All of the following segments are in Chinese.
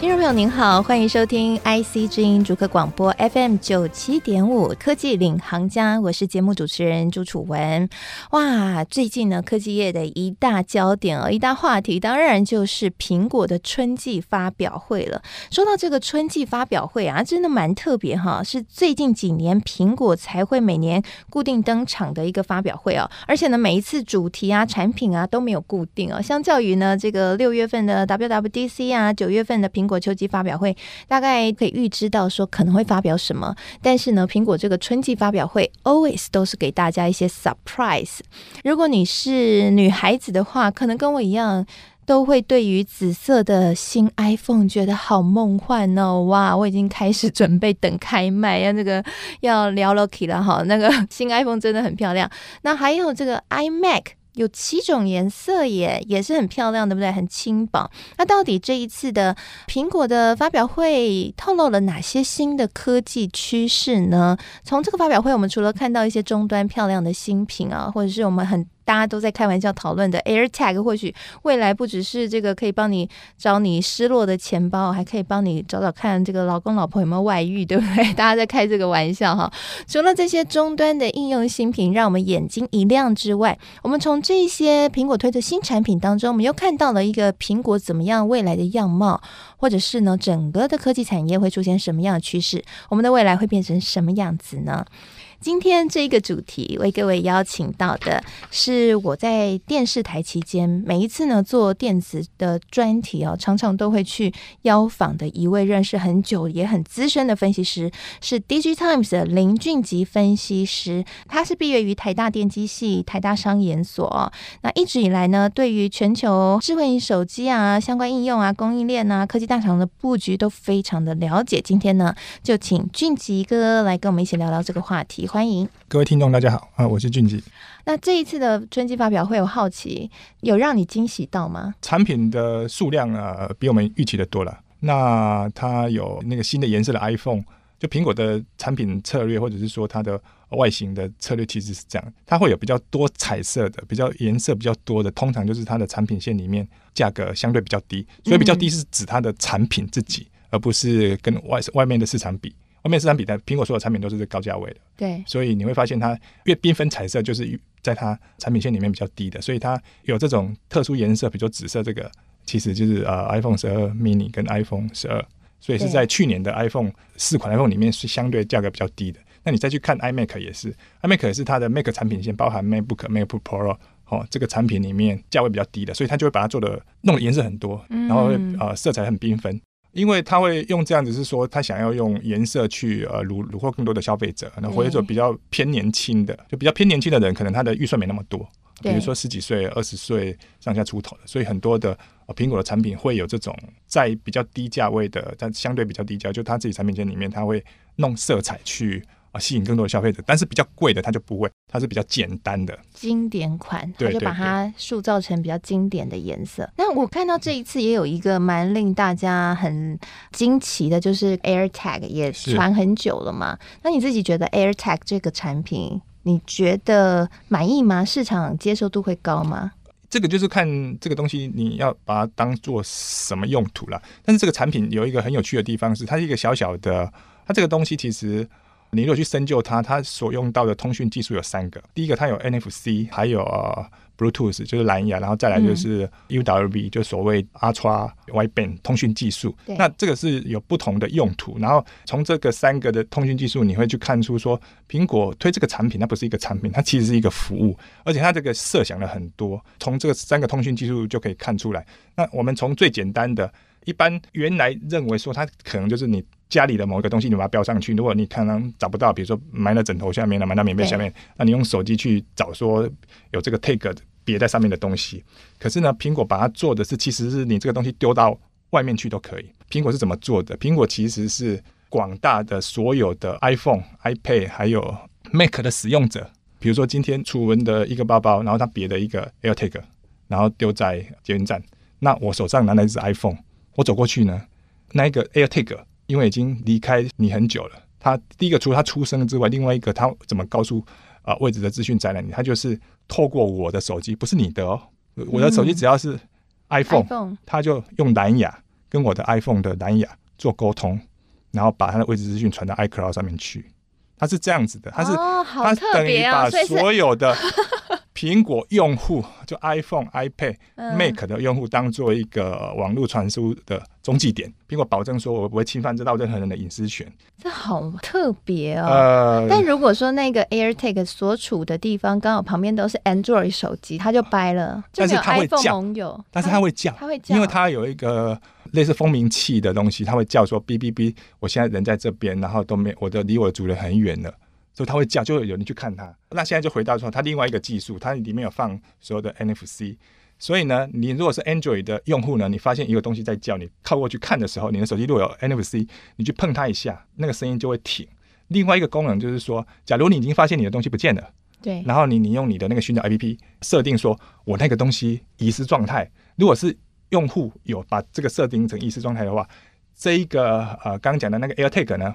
听众朋友您好，欢迎收听 IC 之音逐客广播 FM 九七点五科技领航家，我是节目主持人朱楚文。哇，最近呢，科技业的一大焦点哦，一大话题，当然就是苹果的春季发表会了。说到这个春季发表会啊，真的蛮特别哈，是最近几年苹果才会每年固定登场的一个发表会哦，而且呢，每一次主题啊、产品啊都没有固定哦。相较于呢，这个六月份的 WWDC 啊，九月份的苹苹果秋季发表会大概可以预知到说可能会发表什么，但是呢，苹果这个春季发表会 always 都是给大家一些 surprise。如果你是女孩子的话，可能跟我一样，都会对于紫色的新 iPhone 觉得好梦幻哦！哇，我已经开始准备等开卖，要那个要聊 Loki 了哈。那个新 iPhone 真的很漂亮。那还有这个 iMac。有七种颜色耶，也是很漂亮，对不对？很轻薄。那到底这一次的苹果的发表会透露了哪些新的科技趋势呢？从这个发表会，我们除了看到一些终端漂亮的新品啊，或者是我们很。大家都在开玩笑讨论的 AirTag，或许未来不只是这个可以帮你找你失落的钱包，还可以帮你找找看这个老公老婆有没有外遇，对不对？大家在开这个玩笑哈。除了这些终端的应用新品让我们眼睛一亮之外，我们从这些苹果推的新产品当中，我们又看到了一个苹果怎么样未来的样貌，或者是呢，整个的科技产业会出现什么样的趋势？我们的未来会变成什么样子呢？今天这个主题为各位邀请到的是我在电视台期间每一次呢做电子的专题哦，常常都会去邀访的一位认识很久也很资深的分析师，是 DIGITIMES 的林俊吉分析师。他是毕业于台大电机系、台大商研所，那一直以来呢，对于全球智慧手机啊、相关应用啊、供应链啊、科技大厂的布局都非常的了解。今天呢，就请俊吉哥来跟我们一起聊聊这个话题。欢迎各位听众，大家好啊！我是俊吉。那这一次的春季发表会，我好奇有让你惊喜到吗？产品的数量啊，比我们预期的多了。那它有那个新的颜色的 iPhone，就苹果的产品策略，或者是说它的外形的策略，其实是这样：它会有比较多彩色的，比较颜色比较多的，通常就是它的产品线里面价格相对比较低。所以比较低是指它的产品自己，嗯、而不是跟外外面的市场比。外面市场比的苹果所有产品都是高价位的，对，所以你会发现它越缤纷彩色，就是在它产品线里面比较低的，所以它有这种特殊颜色，比如说紫色这个，其实就是呃 iPhone 十二 mini 跟 iPhone 十二，所以是在去年的 iPhone 四款 iPhone 里面是相对价格比较低的。那你再去看 iMac 也是，iMac 也是它的 Mac 产品线，包含 MacBook、MacBook Pro 哦，这个产品里面价位比较低的，所以它就会把它做的弄的颜色很多，然后呃色彩很缤纷。因为他会用这样子，是说他想要用颜色去呃虏虏获更多的消费者，那或者说比较偏年轻的，就比较偏年轻的人，可能他的预算没那么多，比如说十几岁、二十岁上下出头的，所以很多的呃苹果的产品会有这种在比较低价位的，但相对比较低价，就他自己产品线里面，他会弄色彩去。啊，吸引更多的消费者，但是比较贵的它就不会，它是比较简单的经典款，它就把它塑造成比较经典的颜色。那我看到这一次也有一个蛮令大家很惊奇的，就是 AirTag 也传很久了嘛。那你自己觉得 AirTag 这个产品，你觉得满意吗？市场接受度会高吗？这个就是看这个东西你要把它当做什么用途了。但是这个产品有一个很有趣的地方是，它是一个小小的，它这个东西其实。你如果去深究它，它所用到的通讯技术有三个。第一个，它有 NFC，还有呃 Bluetooth，就是蓝牙，然后再来就是 UWB，就所谓 Ultra Wideband 通讯技术。那这个是有不同的用途。然后从这个三个的通讯技术，你会去看出说，苹果推这个产品，它不是一个产品，它其实是一个服务，而且它这个设想了很多。从这个三个通讯技术就可以看出来。那我们从最简单的，一般原来认为说它可能就是你。家里的某一个东西，你把它标上去。如果你可能找不到，比如说埋在枕头下面了，埋到棉被下面，那你用手机去找，说有这个 tag 别在上面的东西。可是呢，苹果把它做的是，其实是你这个东西丢到外面去都可以。苹果是怎么做的？苹果其实是广大的所有的 iPhone、iPad 还有 Mac 的使用者，比如说今天楚文的一个包包，然后他别的一个 AirTag，然后丢在捷运站。那我手上拿的是 iPhone，我走过去呢，那一个 AirTag。因为已经离开你很久了。他第一个除了他出生之外，另外一个他怎么告诉啊、呃、位置的资讯在哪里？他就是透过我的手机，不是你的哦。我的手机只要是 iPhone，嗯、他就用蓝牙跟我的 iPhone 的蓝牙做沟通，然后把他的位置资讯传到 iCloud 上面去。他是这样子的，他是、他等于把所有的。苹果用户就 iPhone、iPad、Mac 的用户当做一个网络传输的中继点，苹果保证说我不会侵犯这到任何人的隐私权。这好特别哦。呃，但如果说那个 AirTag 所处的地方刚好旁边都是 Android 手机，它就掰了。但是它会叫，但是它会叫，它会叫，因为它有一个类似蜂鸣器的东西，它会叫说哔哔哔，我现在人在这边，然后都没我的离我的主人很远了。所以它会叫，就会有人去看它。那现在就回到说，它另外一个技术，它里面有放所有的 NFC。所以呢，你如果是 Android 的用户呢，你发现一个东西在叫，你靠过去看的时候，你的手机如果有 NFC，你去碰它一下，那个声音就会停。另外一个功能就是说，假如你已经发现你的东西不见了，对，然后你你用你的那个寻找 APP 设定说，我那个东西遗失状态。如果是用户有把这个设定成遗失状态的话，这一个呃刚刚讲的那个 AirTag 呢，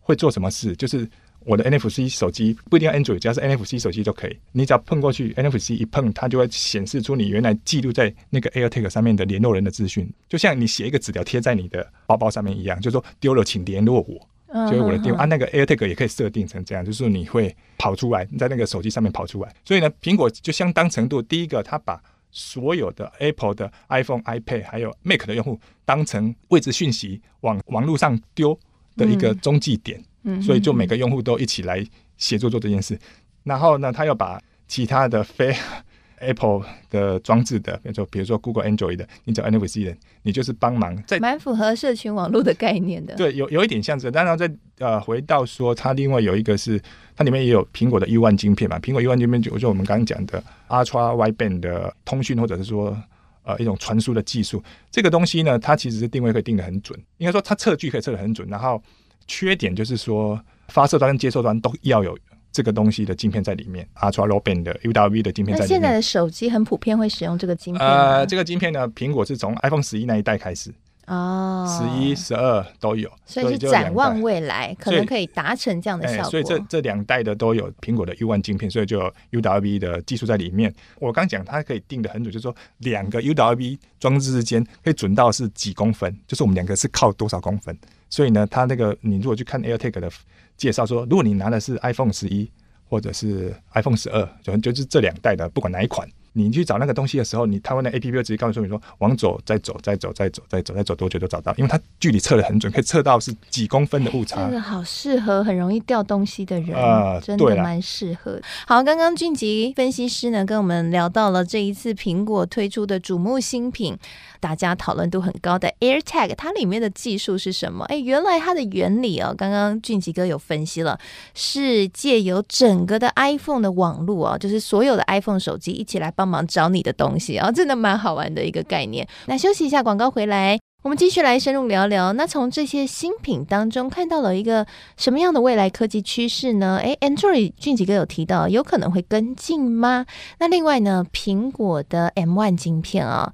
会做什么事？就是我的 NFC 手机不一定要 Android，只要是 NFC 手机都可以。你只要碰过去，NFC 一碰，它就会显示出你原来记录在那个 AirTag 上面的联络人的资讯，就像你写一个纸条贴在你的包包上面一样，就是说丢了请联络我，就是我的电话。啊，那个 AirTag 也可以设定成这样，就是你会跑出来，在那个手机上面跑出来。所以呢，苹果就相当程度，第一个，它把所有的 Apple 的 iPhone、iPad 还有 Mac 的用户当成位置讯息往网络上丢的一个中继点。嗯所以就每个用户都一起来协作做这件事，然后呢，他又把其他的非 Apple 的装置的，比如说比如说 Google Android 的，你找 NFC 的，你就是帮忙在蛮符合社群网络的概念的。对，有有一点像这，当然在呃回到说，它另外有一个是它里面也有苹果的 U1 晶片嘛，苹果 U1 晶片就就我们刚刚讲的 Ultra Wideband 的通讯或者是说呃一种传输的技术，这个东西呢，它其实是定位可以定得很准，应该说它测距可以测得很准，然后。缺点就是说，发射端跟接收端都要有这个东西的晶片在里面，Ultra Low Band 的 UWB 的晶片在里面。那现在的手机很普遍会使用这个晶片？呃，这个晶片呢，苹果是从 iPhone 十一那一代开始，哦，十一、十二都有，所以是展望未来，可能可以达成这样的效果。所以，欸、所以这这两代的都有苹果的 U1 晶片，所以就有 UWB 的技术在里面。我刚讲它可以定的很准，就是说两个 UWB 装置之间可以准到是几公分，就是我们两个是靠多少公分。所以呢，它那个你如果去看 AirTag 的介绍说，如果你拿的是 iPhone 十一或者是 iPhone 十二，就就是这两代的，不管哪一款。你去找那个东西的时候，你台湾的 A P P 直接告诉你说，往左再走，再走，再走，再走，再走多久都找到，因为它距离测的很准，可以测到是几公分的误差。真的好适合很容易掉东西的人，呃、真的蛮适合。好，刚刚俊吉分析师呢跟我们聊到了这一次苹果推出的瞩目新品，大家讨论度很高的 AirTag，它里面的技术是什么？哎，原来它的原理哦，刚刚俊吉哥有分析了，是借由整个的 iPhone 的网络哦，就是所有的 iPhone 手机一起来帮。忙找你的东西啊，真的蛮好玩的一个概念。那休息一下，广告回来，我们继续来深入聊聊。那从这些新品当中看到了一个什么样的未来科技趋势呢？诶，Android 俊吉哥有提到，有可能会跟进吗？那另外呢，苹果的 M1 晶片啊。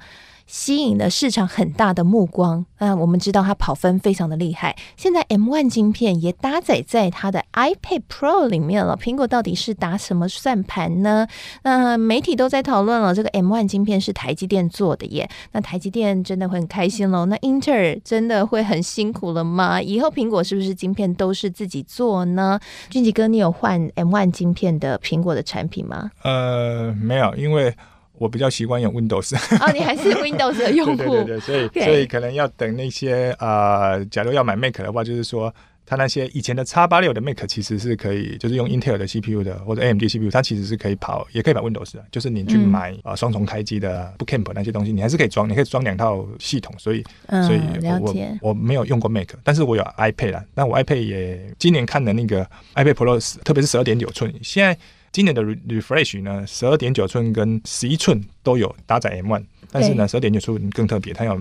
吸引了市场很大的目光。嗯，我们知道它跑分非常的厉害。现在 M1 晶片也搭载在它的 iPad Pro 里面了。苹果到底是打什么算盘呢？那媒体都在讨论了，这个 M1 晶片是台积电做的耶。那台积电真的会很开心喽？那英特尔真的会很辛苦了吗？以后苹果是不是晶片都是自己做呢？俊吉哥，你有换 M1 晶片的苹果的产品吗？呃，没有，因为。我比较习惯用 Windows 哦，你还是 Windows 的用户，对对对，所以.所以可能要等那些呃，假如要买 Mac 的话，就是说它那些以前的叉八六的 Mac 其实是可以，就是用 Intel 的 CPU 的或者 AMD CPU，它其实是可以跑，也可以跑 Windows 的。就是你去买啊双、嗯呃、重开机的 Boot Camp 那些东西，你还是可以装，你可以装两套系统。所以，嗯、所以我我没有用过 Mac，但是我有 iPad 啦。那我 iPad 也今年看的那个 iPad Pro，特别是十二点九寸，现在。今年的 refresh 呢，十二点九寸跟十一寸都有搭载 M1，但是呢，十二点九寸更特别，它有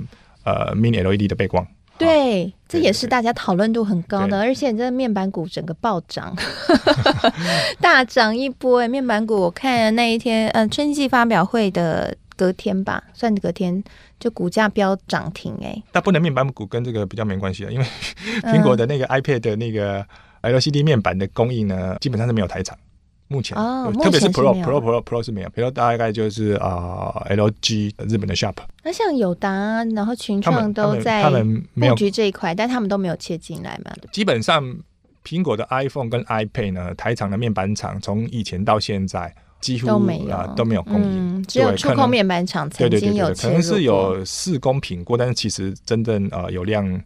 呃 mini LED 的背光。对，哦、这也是大家讨论度很高的，而且这个面板股整个暴涨，大涨一波。哎，面板股我看那一天，呃，春季发表会的。隔天吧，算隔天就股价飙涨停哎、但不能面板股跟这个比较没关系啊，因为 苹果的那个 iPad 的那个 LCD 面板的供应呢，基本上是没有台厂。目前，哦、特别是 Pro Pro Pro Pro 是没有，，Pro 大概就是啊、呃、LG 日本的 Sharp。那像友达，然后群创都在他们布局这一块，但他们都没有切进来嘛。基本上，苹果的 iPhone 跟 iPad 呢，台厂的面板厂从以前到现在几乎都没有、啊、都没有供应、嗯，只有触控面板厂曾经有可能是有试供品过，但是其实真正呃有量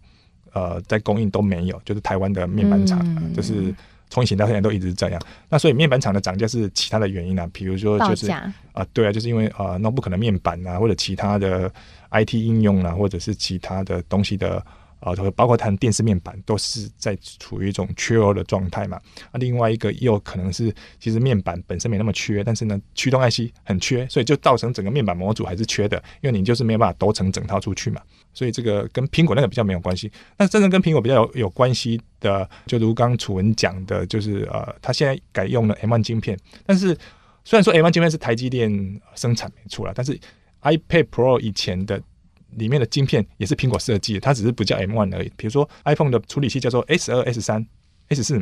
呃在供应都没有，就是台湾的面板厂、就是。从以前到现在都一直是这样，那所以面板厂的涨价是其他的原因啊，比如说就是啊、呃，对啊，就是因为啊，notebook 的面板啊，或者其他的 IT 应用啊，或者是其他的东西的。啊，包括它的电视面板都是在处于一种缺货的状态嘛。啊，另外一个又可能是，其实面板本身没那么缺，但是呢，驱动 IC 很缺，所以就造成整个面板模组还是缺的，因为你就是没有办法都成整套出去嘛。所以这个跟苹果那个比较没有关系。那真正跟苹果比较有有关系的，就如刚楚文讲的，就是呃，它现在改用了 M1 晶片，但是虽然说 M1 晶片是台积电生产没错啦，但是 iPad Pro 以前的。里面的晶片也是苹果设计的，它只是不叫 M1 而已。比如说 iPhone 的处理器叫做 S 二、S 三、S 四，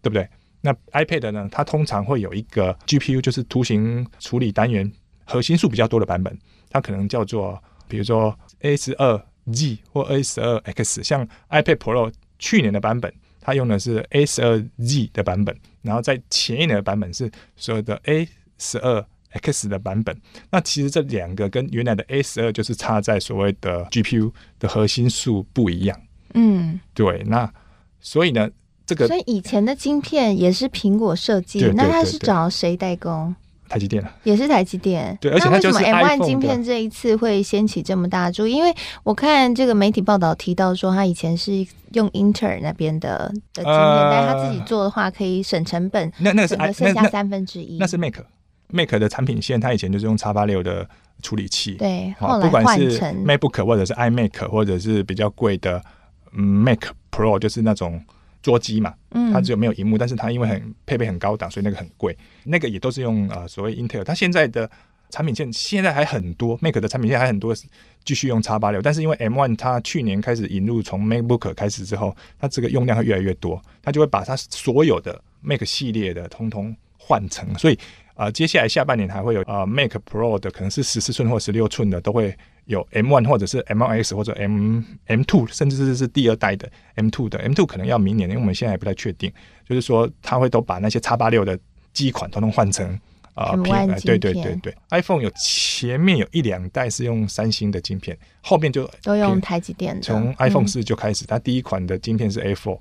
对不对？那 iPad 呢？它通常会有一个 GPU，就是图形处理单元核心数比较多的版本，它可能叫做比如说 A 十二 Z 或 A 十二 X。像 iPad Pro 去年的版本，它用的是 A 十二 Z 的版本，然后在前一年的版本是所有的 A 十二。X 的版本，那其实这两个跟原来的 A 十二就是差在所谓的 GPU 的核心数不一样。嗯，对。那所以呢，这个所以以前的晶片也是苹果设计，那它是找谁代工？台积电啊，也是台积电。对，而且它就是 M1 晶片这一次会掀起这么大注意，因为我看这个媒体报道提到说，他以前是用英特尔那边的的晶片，呃，但是他自己做的话可以省成本。那那个是剩下三分之一，那是 Mac。Mac 的产品线，它以前就是用叉八六的处理器，对，后来换成 MacBook 或者是 iMac，或者是比较贵的 Mac Pro，就是那种桌机嘛，它只有没有荧幕，但是它因为很配备很高档，所以那个很贵。那个也都是用呃所谓 Intel，它现在的产品线现在还很多，Mac 的产品线还很多继续用叉八六，但是因为 M1 它去年开始引入从 MacBook 开始之后，它这个用量会越来越多，它就会把它所有的 Mac 系列的通通换成，所以。啊、呃，接下来下半年还会有啊、呃、Mac Pro 的，可能是十四寸或十六寸的，都会有 M one 或者是 M1X 或者 M M two，甚至是是第二代的 M two 的 M two 可能要明年，因为我们现在还不太确定。就是说，它会都把那些叉八六的机款统统换成啊、呃、M1 晶片。对对对对，iPhone 有前面有一两代是用三星的晶片，后面就都用台积电的。从 iPhone 四就开始，它、嗯、第一款的晶片是 A4。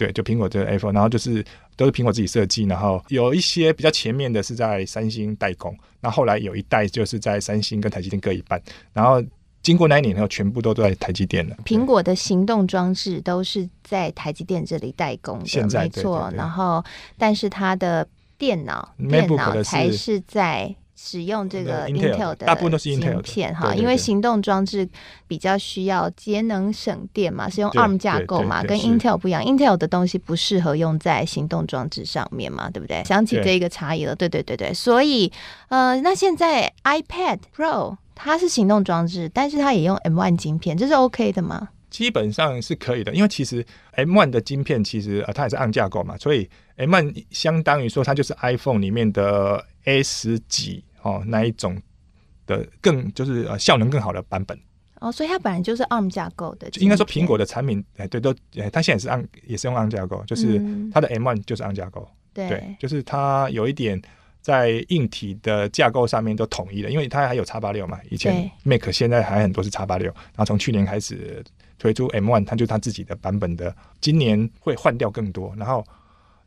对，就苹果的 iPhone，然后就是都是苹果自己设计，然后有一些比较前面的是在三星代工，那后来有一代就是在三星跟台积电各一半，然后经过那一年以后，全部都在台积电了。苹果的行动装置都是在台积电这里代工的，现在没错。对对对，然后，但是它的电脑电脑才是在。使用这个 Intel 的大部分都是 Intel 芯片哈，因为行动装置比较需要节能省电嘛，是用 ARM 架构嘛，跟 Intel 不一样，Intel 的东西不适合用在行动装置上面嘛，对不对？想起这一个差异了，对对对对，所以呃，那现在 iPad Pro 它是行动装置，但是它也用 M1 晶片，这是 OK 的吗？基本上是可以的，因为其实 M1 的晶片其实呃它也是 ARM 架构嘛，所以 M1 相当于说它就是 iPhone 里面的 S 几。哦，那一种的更就是呃效能更好的版本。哦，所以它本来就是 ARM 架构的，应该说苹果的产品哎对都哎，它现在也是 ARM 也是用 ARM 架构，就是它的 M1 就是 ARM 架构，对、嗯、对，就是它有一点在硬体的架构上面都统一了，因为它还有叉八六嘛，以前 Mac 现在还很多是叉八六，然后从去年开始推出 M1，它就它自己的版本的，今年会换掉更多，然后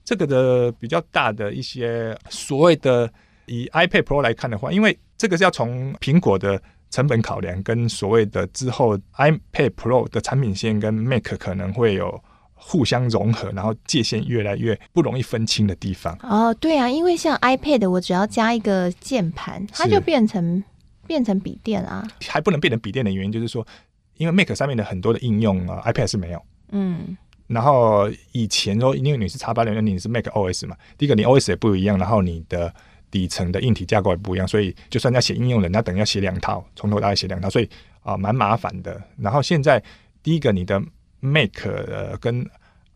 这个的比较大的一些所谓的。以 iPad Pro 来看的话，因为这个是要从苹果的成本考量，跟所谓的之后 iPad Pro 的产品线跟 Mac 可能会有互相融合，然后界限越来越不容易分清的地方。哦，对啊，因为像 iPad，我只要加一个键盘，它就变成变成笔电啊。还不能变成笔电的原因就是说，因为 Mac 上面的很多的应用啊，iPad 是没有。嗯。然后以前说，因为你是 X86，你是 Mac OS 嘛，第一个你 OS 也不一样，然后你的底层的硬体架构也不一样，所以就算要写应用的，那等于要写两套，从头到尾写两套，所以啊蛮、麻烦的。然后现在第一个，你的 Mac 跟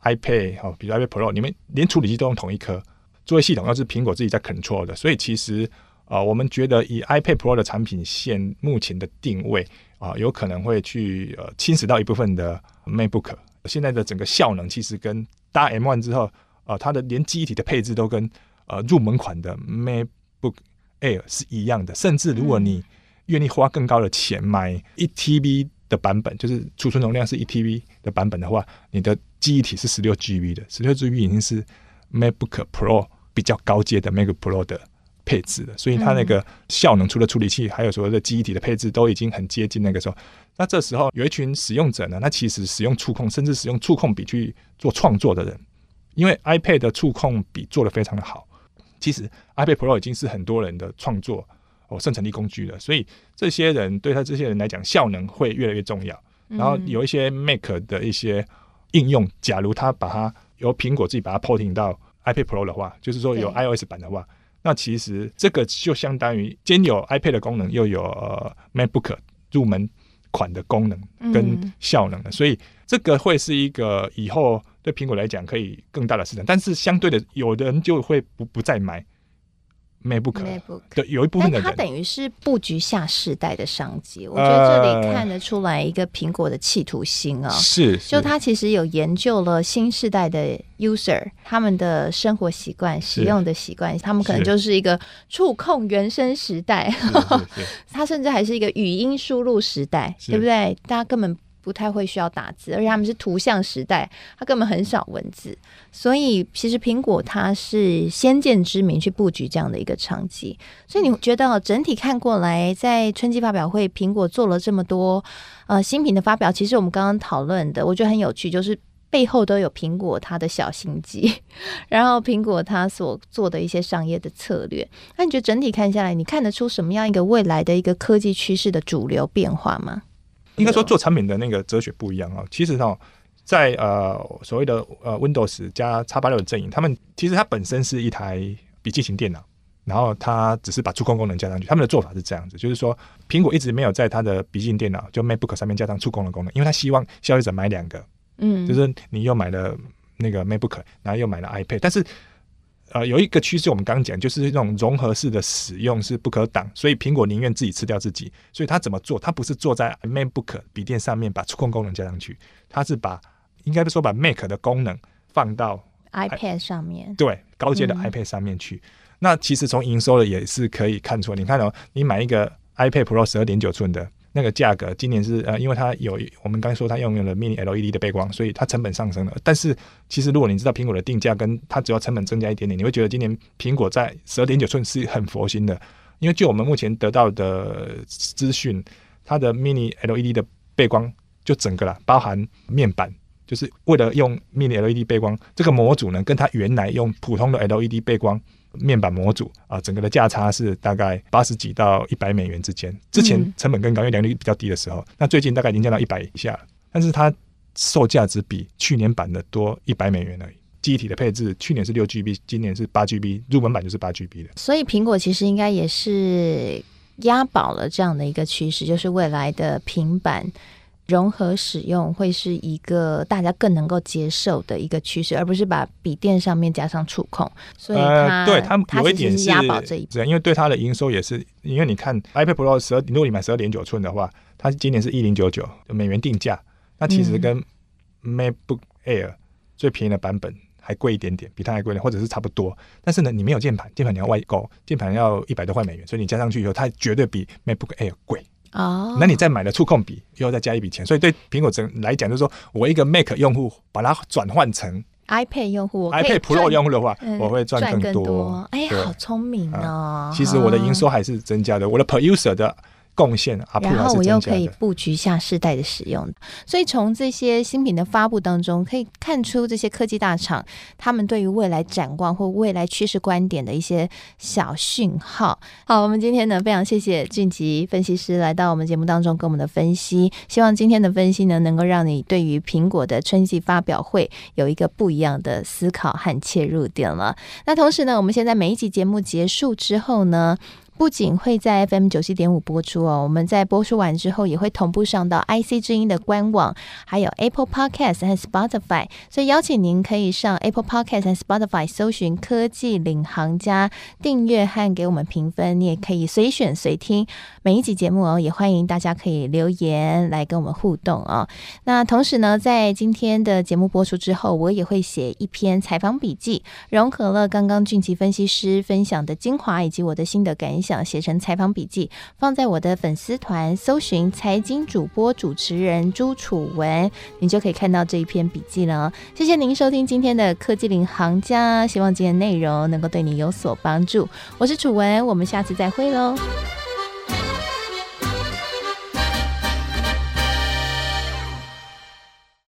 iPad 哦，比如 iPad Pro，你们连处理器都用同一颗，作为系统又是苹果自己在 control 的，所以其实啊、我们觉得以 iPad Pro 的产品线目前的定位啊、有可能会去呃侵蚀到一部分的 MacBook。现在的整个效能其实跟搭 M1 之后啊、它的连机体的配置都跟呃入门款的 MacBook Air 是一样的，甚至如果你愿意花更高的钱买一 TB 的版本，就是储存容量是一 TB 的版本的话，你的记忆体是十六 GB 的，十六 GB 已经是 MacBook Pro 比较高阶的 MacBook Pro 的配置了，所以它那个效能，除了处理器，还有所谓的记忆体的配置，都已经很接近那个时候。那这时候有一群使用者呢，那其实使用触控，甚至使用触控笔去做创作的人，因为 iPad 的触控笔做的非常的好，其实 iPad Pro 已经是很多人的创作哦生产力工具了，所以这些人对他这些人来讲，效能会越来越重要。然后有一些 Mac 的一些应用，假如他把它由苹果自己把它 porting 到 iPad Pro 的话，就是说有 iOS 版的话。那其实这个就相当于兼有 iPad 的功能，又有、呃、MacBook 入门款的功能跟效能的，所以这个会是一个以后对苹果来讲可以更大的市场。但是相对的，有的人就会不不再买。MacBook 对，有一部分的人，它等于是布局下世代的商机。我觉得这里看得出来一个苹果的企图心啊、哦，是，就它其实有研究了新世代的 user 他们的生活习惯、使用的习惯，他们可能就是一个触控原生时代，它甚至还是一个语音输入时代，对不对？大家根本。不太会需要打字，而且他们是图像时代，它根本很少文字，所以其实苹果它是先见之明去布局这样的一个场景。所以你觉得整体看过来，在春季发表会，苹果做了这么多呃新品的发表，其实我们刚刚讨论的，我觉得很有趣，就是背后都有苹果它的小心机，然后苹果它所做的一些商业的策略。那你觉得整体看下来，你看得出什么样一个未来的一个科技趋势的主流变化吗？应该说做产品的那个哲学不一样啊。其实哈，在呃所谓的呃 Windows 加叉八六的阵营，他们其实它本身是一台笔记型电脑，然后它只是把触控功能加上去。他们的做法是这样子，就是说苹果一直没有在它的笔记型电脑就 MacBook 上面加上触控的功能，因为他希望消费者买两个，嗯，就是你又买了那个 MacBook，然后又买了 iPad，但是。呃，有一个趋势，我们刚刚讲，就是这种融合式的使用是不可挡，所以苹果宁愿自己吃掉自己。所以它怎么做？它不是坐在 MacBook 笔电上面把触控功能加上去，它是把应该说把 Mac 的功能放到 iPad 上面，对，高阶的 iPad 上面去。嗯、那其实从营收的也是可以看出来，你看哦，你买一个 iPad Pro 十二点九寸的。那个价格今年是呃，因为它有我们刚才说它用用了 Mini LED 的背光，所以它成本上升了。但是其实如果你知道苹果的定价跟它只要成本增加一点点，你会觉得今年苹果在十二点九寸是很佛心的。因为就我们目前得到的资讯，它的 Mini LED 的背光就整个啦，包含面板，就是为了用 Mini LED 背光这个模组呢，跟它原来用普通的 LED 背光。面板模组啊，整个的价差是大概八十几到一百美元之间。之前成本更高，因为良率比较低的时候，那最近大概已经降到一百以下。但是它售价只比去年版的多一百美元而已。记忆体的配置，去年是六 GB，今年是八 GB，入门版就是八 GB 的。所以苹果其实应该也是押宝了这样的一个趋势，就是未来的平板。融合使用会是一个大家更能够接受的一个趋势，而不是把笔电上面加上触控。所以它，呃、对它有一点是压宝这一点，因为对它的营收也是，因为你看 iPad Pro 十二，如果你买十二点九寸的话，它今年是一零九九美元定价，那其实跟 MacBook Air 最便宜的版本还贵一点点，比它还贵点，或者是差不多。但是呢，你没有键盘，键盘你要外购，键盘要一百多块美元，所以你加上去以后，它绝对比 MacBook Air 贵。哦，那你再买了触控笔，又要再加一笔钱，所以对苹果整来讲，就是说我一个 Mac 用户把它转换成 iPad 用户，iPad Pro 用户的话，我会赚更多。哎呀，好聪明哦！其实我的营收还是增加的，我的 Per User 的贡献，然后我又可以布局下世代的使用，所以从这些新品的发布当中，可以看出这些科技大厂他们对于未来展望或未来趋势观点的一些小讯号。好，我们今天呢非常谢谢俊吉分析师来到我们节目当中跟我们的分析，希望今天的分析呢能够让你对于苹果的春季发表会有一个不一样的思考和切入点了。那同时呢，我们现在每一集节目结束之后呢，不仅会在 FM 九七点五播出哦，我们在播出完之后也会同步上到 IC 之音的官网，还有 Apple Podcast 和 Spotify。所以邀请您可以上 Apple Podcast 和 Spotify 搜寻“科技领航家”，订阅和给我们评分。你也可以随选随听每一集节目哦，也欢迎大家可以留言来跟我们互动哦。那同时呢，在今天的节目播出之后，我也会写一篇采访笔记，融合了刚刚俊奇分析师分享的精华以及我的心得感想。想写成采访笔记，放在我的粉丝团，搜寻财经主播主持人朱楚文，你就可以看到这一篇笔记了。谢谢您收听今天的科技领航家，希望今天内容能够对你有所帮助。我是楚文，我们下次再会喽。